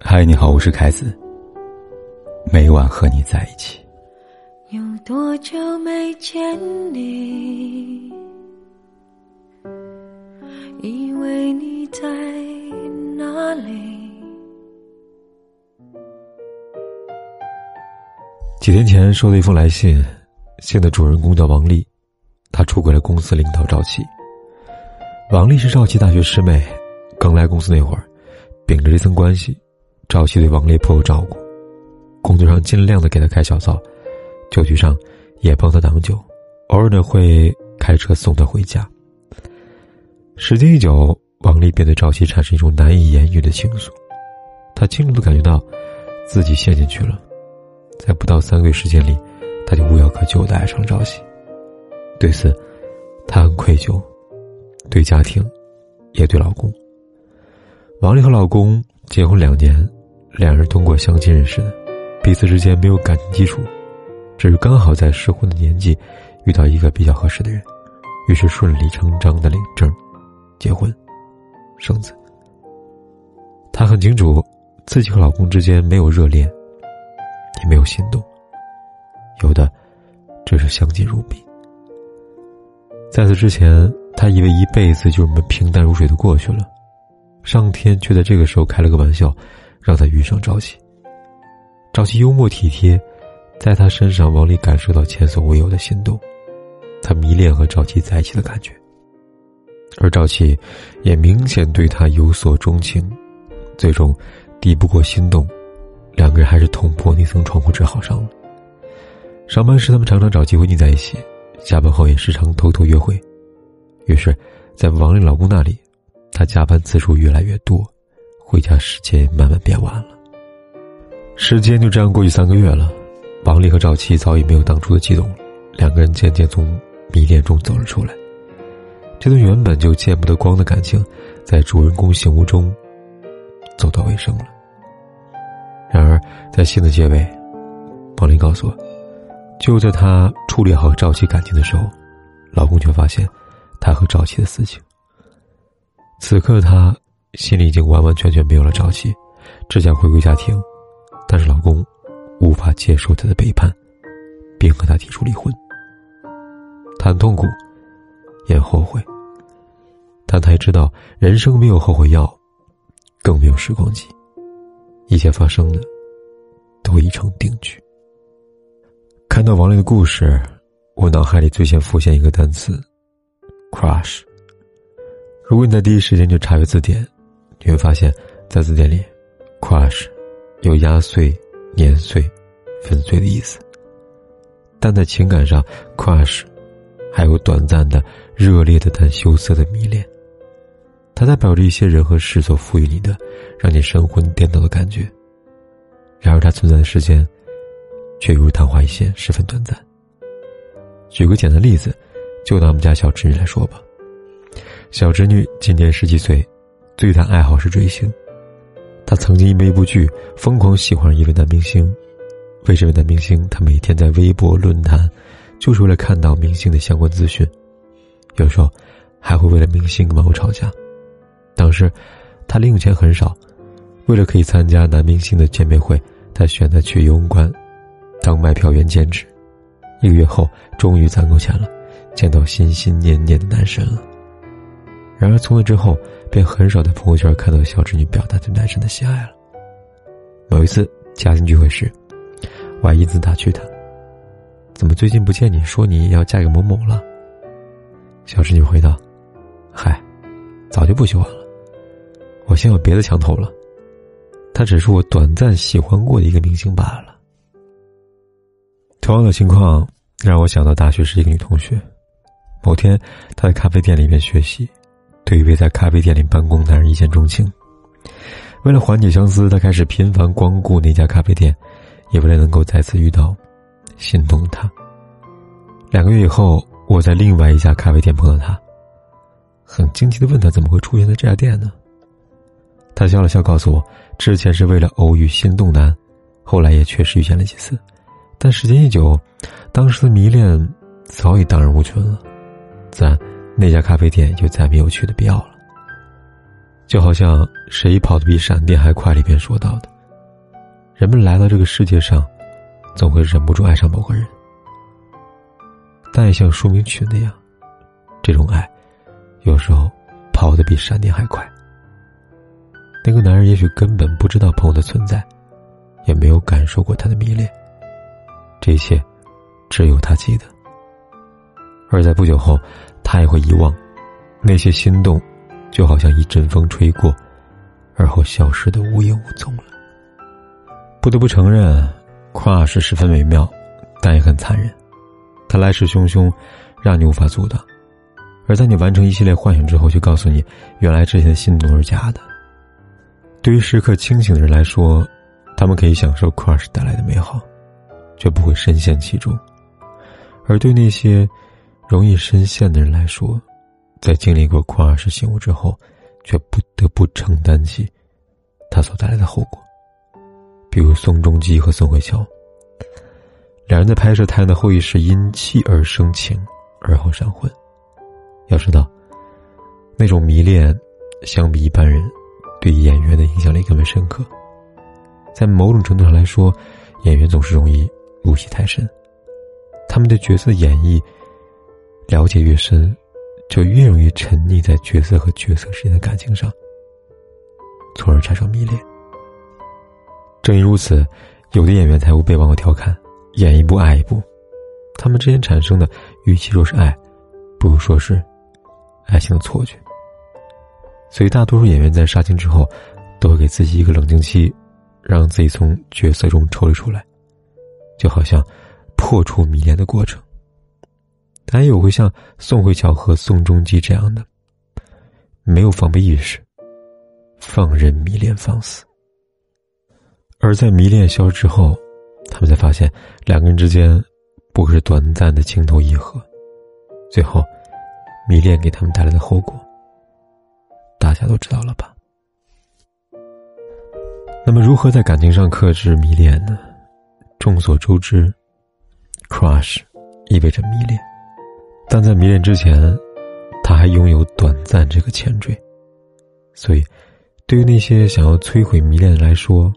嗨，你好，我是凯子。每晚和你在一起。有多久没见你？以为你在哪里？几天前收到一封来信，信的主人公叫王丽，她出轨了公司领导赵琪。王丽是赵琪大学师妹，刚来公司那会儿，秉着这层关系。赵琪对王丽颇有照顾，工作上尽量的给她开小灶，酒局上也帮她挡酒，偶尔呢会开车送她回家。时间一久，王丽便对赵琪产生一种难以言喻的情愫，她清楚的感觉到自己陷进去了，在不到三个月时间里，她就无药可救的爱上了赵琪。对此，她很愧疚，对家庭，也对老公。王丽和老公结婚两年。两人通过相亲认识的，彼此之间没有感情基础，只是刚好在适婚的年纪遇到一个比较合适的人，于是顺理成章的领证、结婚、生子。她很清楚，自己和老公之间没有热恋，也没有心动，有的只是相敬如宾。在此之前，她以为一辈子就这么平淡如水的过去了，上天却在这个时候开了个玩笑。让他遇上朝夕。朝夕幽默体贴，在他身上，王丽感受到前所未有的心动，他迷恋和赵琪在一起的感觉。而赵琪也明显对他有所钟情，最终抵不过心动，两个人还是捅破那层窗户纸好上了。上班时，他们常常找机会腻在一起，下班后也时常偷偷约会。于是，在王丽老公那里，他加班次数越来越多。回家时间慢慢变晚了，时间就这样过去三个月了。王丽和赵琪早已没有当初的激动，两个人渐渐从迷恋中走了出来。这段原本就见不得光的感情，在主人公醒悟中走到尾声了。然而，在信的结尾，王丽告诉我，就在她处理好赵琪感情的时候，老公却发现她和赵琪的私情。此刻她。心里已经完完全全没有了朝气，只想回归家庭，但是老公无法接受她的背叛，并和她提出离婚。她很痛苦，也后悔，但她也知道人生没有后悔药，更没有时光机，一切发生的都已成定局。看到王丽的故事，我脑海里最先浮现一个单词：crush。如果你在第一时间就查阅字典。你会发现，在字典里，crush 有压碎、碾碎、粉碎的意思。但在情感上，crush 还有短暂的、热烈的但羞涩的迷恋。它代表着一些人和事所赋予你的，让你神魂颠倒的感觉。然而，它存在的时间，却如昙花一现，十分短暂。举个简单例子，就拿我们家小侄女来说吧。小侄女今年十几岁。最大爱好是追星，她曾经因为一部剧疯狂喜欢一位男明星，为这位男明星，他每天在微博论坛，就是为了看到明星的相关资讯，有时候还会为了明星跟网友吵架。当时他零用钱很少，为了可以参加男明星的见面会，他选择去游泳馆当卖票员兼职。一个月后，终于攒够钱了，见到心心念念的男神了。然而从那之后。便很少在朋友圈看到小侄女表达对男神的喜爱了。某一次家庭聚会时，我还一字打趣她：“怎么最近不见你说你要嫁给某某了？”小侄女回道：“嗨，早就不喜欢了，我先有别的墙头了。他只是我短暂喜欢过的一个明星罢了。”同样的情况让我想到大学时一个女同学，某天她在咖啡店里面学习。对一位在咖啡店里办公男人一见钟情，为了缓解相思，他开始频繁光顾那家咖啡店，也为了能够再次遇到心动他。两个月以后，我在另外一家咖啡店碰到他，很惊奇的问他怎么会出现在这家店呢？他笑了笑，告诉我，之前是为了偶遇心动男，后来也确实遇见了几次，但时间一久，当时的迷恋早已荡然无存了，自然。那家咖啡店就再没有去的必要了。就好像“谁跑得比闪电还快”里边说到的，人们来到这个世界上，总会忍不住爱上某个人，但也像说明曲那样，这种爱，有时候跑得比闪电还快。那个男人也许根本不知道朋友的存在，也没有感受过他的迷恋。这一切，只有他记得。而在不久后，他也会遗忘那些心动，就好像一阵风吹过，而后消失的无影无踪了。不得不承认，crush 十分美妙，但也很残忍。它来势汹汹，让你无法阻挡；而在你完成一系列幻想之后，却告诉你，原来之前的心动是假的。对于时刻清醒的人来说，他们可以享受 crush 带来的美好，却不会深陷其中；而对那些容易深陷的人来说，在经历过跨世醒悟之后，却不得不承担起他所带来的后果。比如宋仲基和宋慧乔，两人在拍摄《太阳的后裔》时因妻而生情，而后闪婚。要知道，那种迷恋，相比一般人。对演员的影响力更为深刻。在某种程度上来说，演员总是容易入戏太深。他们对角色演绎了解越深，就越容易沉溺在角色和角色之间的感情上，从而产生迷恋。正因如此，有的演员才会被网友调侃“演一部爱一部”。他们之间产生的，与其说是爱，不如说是爱情的错觉。所以，大多数演员在杀青之后，都会给自己一个冷静期，让自己从角色中抽离出来，就好像破除迷恋的过程。但也有会像宋慧乔和宋仲基这样的，没有防备意识，放任迷恋放肆。而在迷恋消失后，他们才发现两个人之间不过是短暂的情投意合，最后，迷恋给他们带来的后果。大家都知道了吧？那么，如何在感情上克制迷恋呢？众所周知，crush 意味着迷恋，但在迷恋之前，他还拥有短暂这个前缀。所以，对于那些想要摧毁迷恋的来说，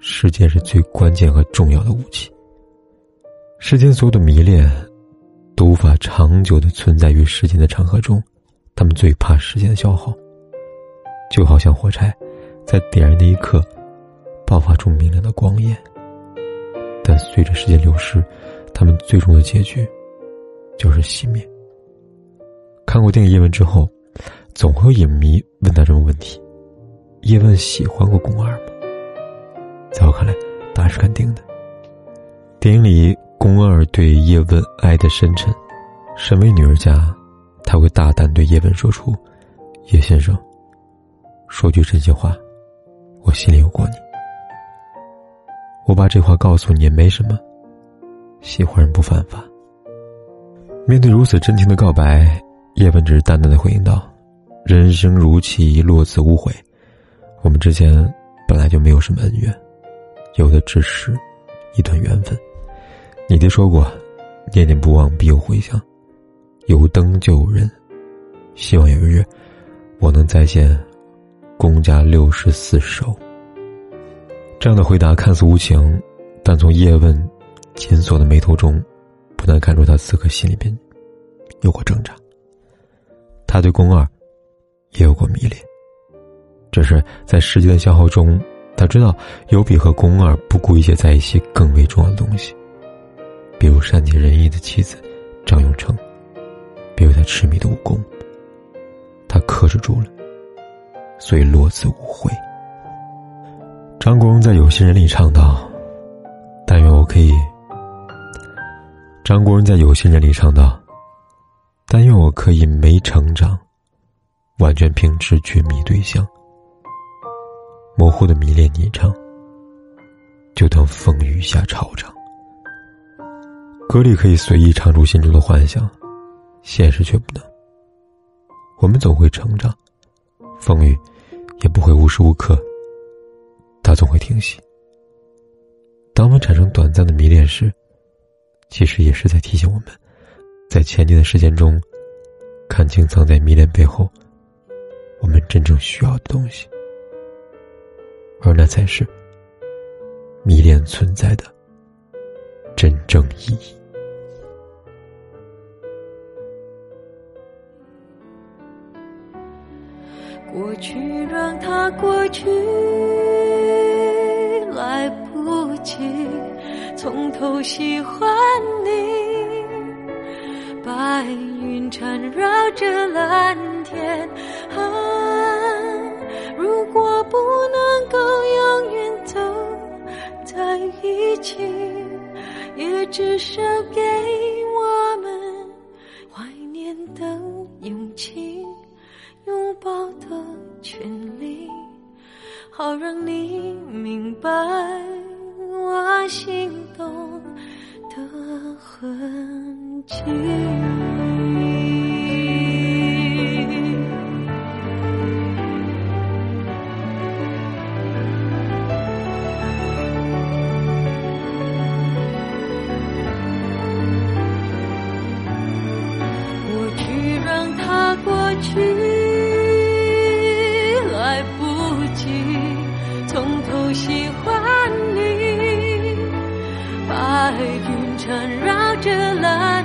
时间是最关键和重要的武器。世间所有的迷恋，都无法长久的存在于时间的长河中，他们最怕时间的消耗。就好像火柴，在点燃的一刻，爆发出明亮的光焰。但随着时间流逝，他们最终的结局，就是熄灭。看过电影《叶问》之后，总会有影迷问到这种问题：叶问喜欢过宫二吗？在我看来，答案是肯定的。电影里，宫二对叶问爱的深沉，身为女儿家，他会大胆对叶问说出：“叶先生。”说句真心话，我心里有过你。我把这话告诉你也没什么，喜欢人不犯法。面对如此真情的告白，叶问只是淡淡的回应道：“人生如棋，落子无悔。我们之间本来就没有什么恩怨，有的只是一段缘分。你爹说过，念念不忘必有回响，有灯就有人。希望有一日，我能再现。”公家六十四手。这样的回答看似无情，但从叶问紧锁的眉头中，难看出他此刻心里边有过挣扎。他对宫二也有过迷恋，只是在时间的消耗中，他知道有比和宫二不顾一切在一起更为重要的东西，比如善解人意的妻子张永成，比如他痴迷的武功。他克制住了。所以落子无悔。张国荣在《有心人》里唱道：“但愿我可以。”张国荣在《有心人》里唱道：“但愿我可以没成长，完全凭直觉迷对象，模糊的迷恋你唱，就当风雨下潮涨。”歌里可以随意唱出心中的幻想，现实却不能。我们总会成长。风雨也不会无时无刻，它总会停息。当我们产生短暂的迷恋时，其实也是在提醒我们，在前进的时间中，看清藏在迷恋背后我们真正需要的东西，而那才是迷恋存在的真正意义。过去让它过去，来不及从头喜欢你。白云缠绕着蓝天，啊，痕迹。过去让它过去。来不及从头喜欢你，白云缠绕着蓝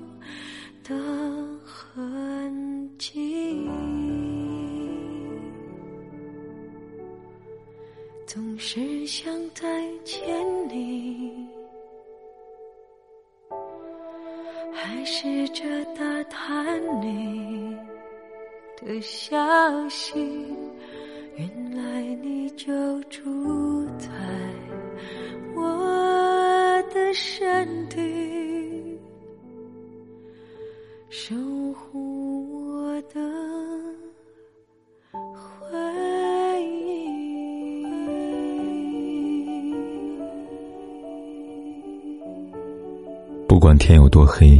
还试着打探你的消息，原来你就住在我的身体。守护我的回忆。不管天有多黑，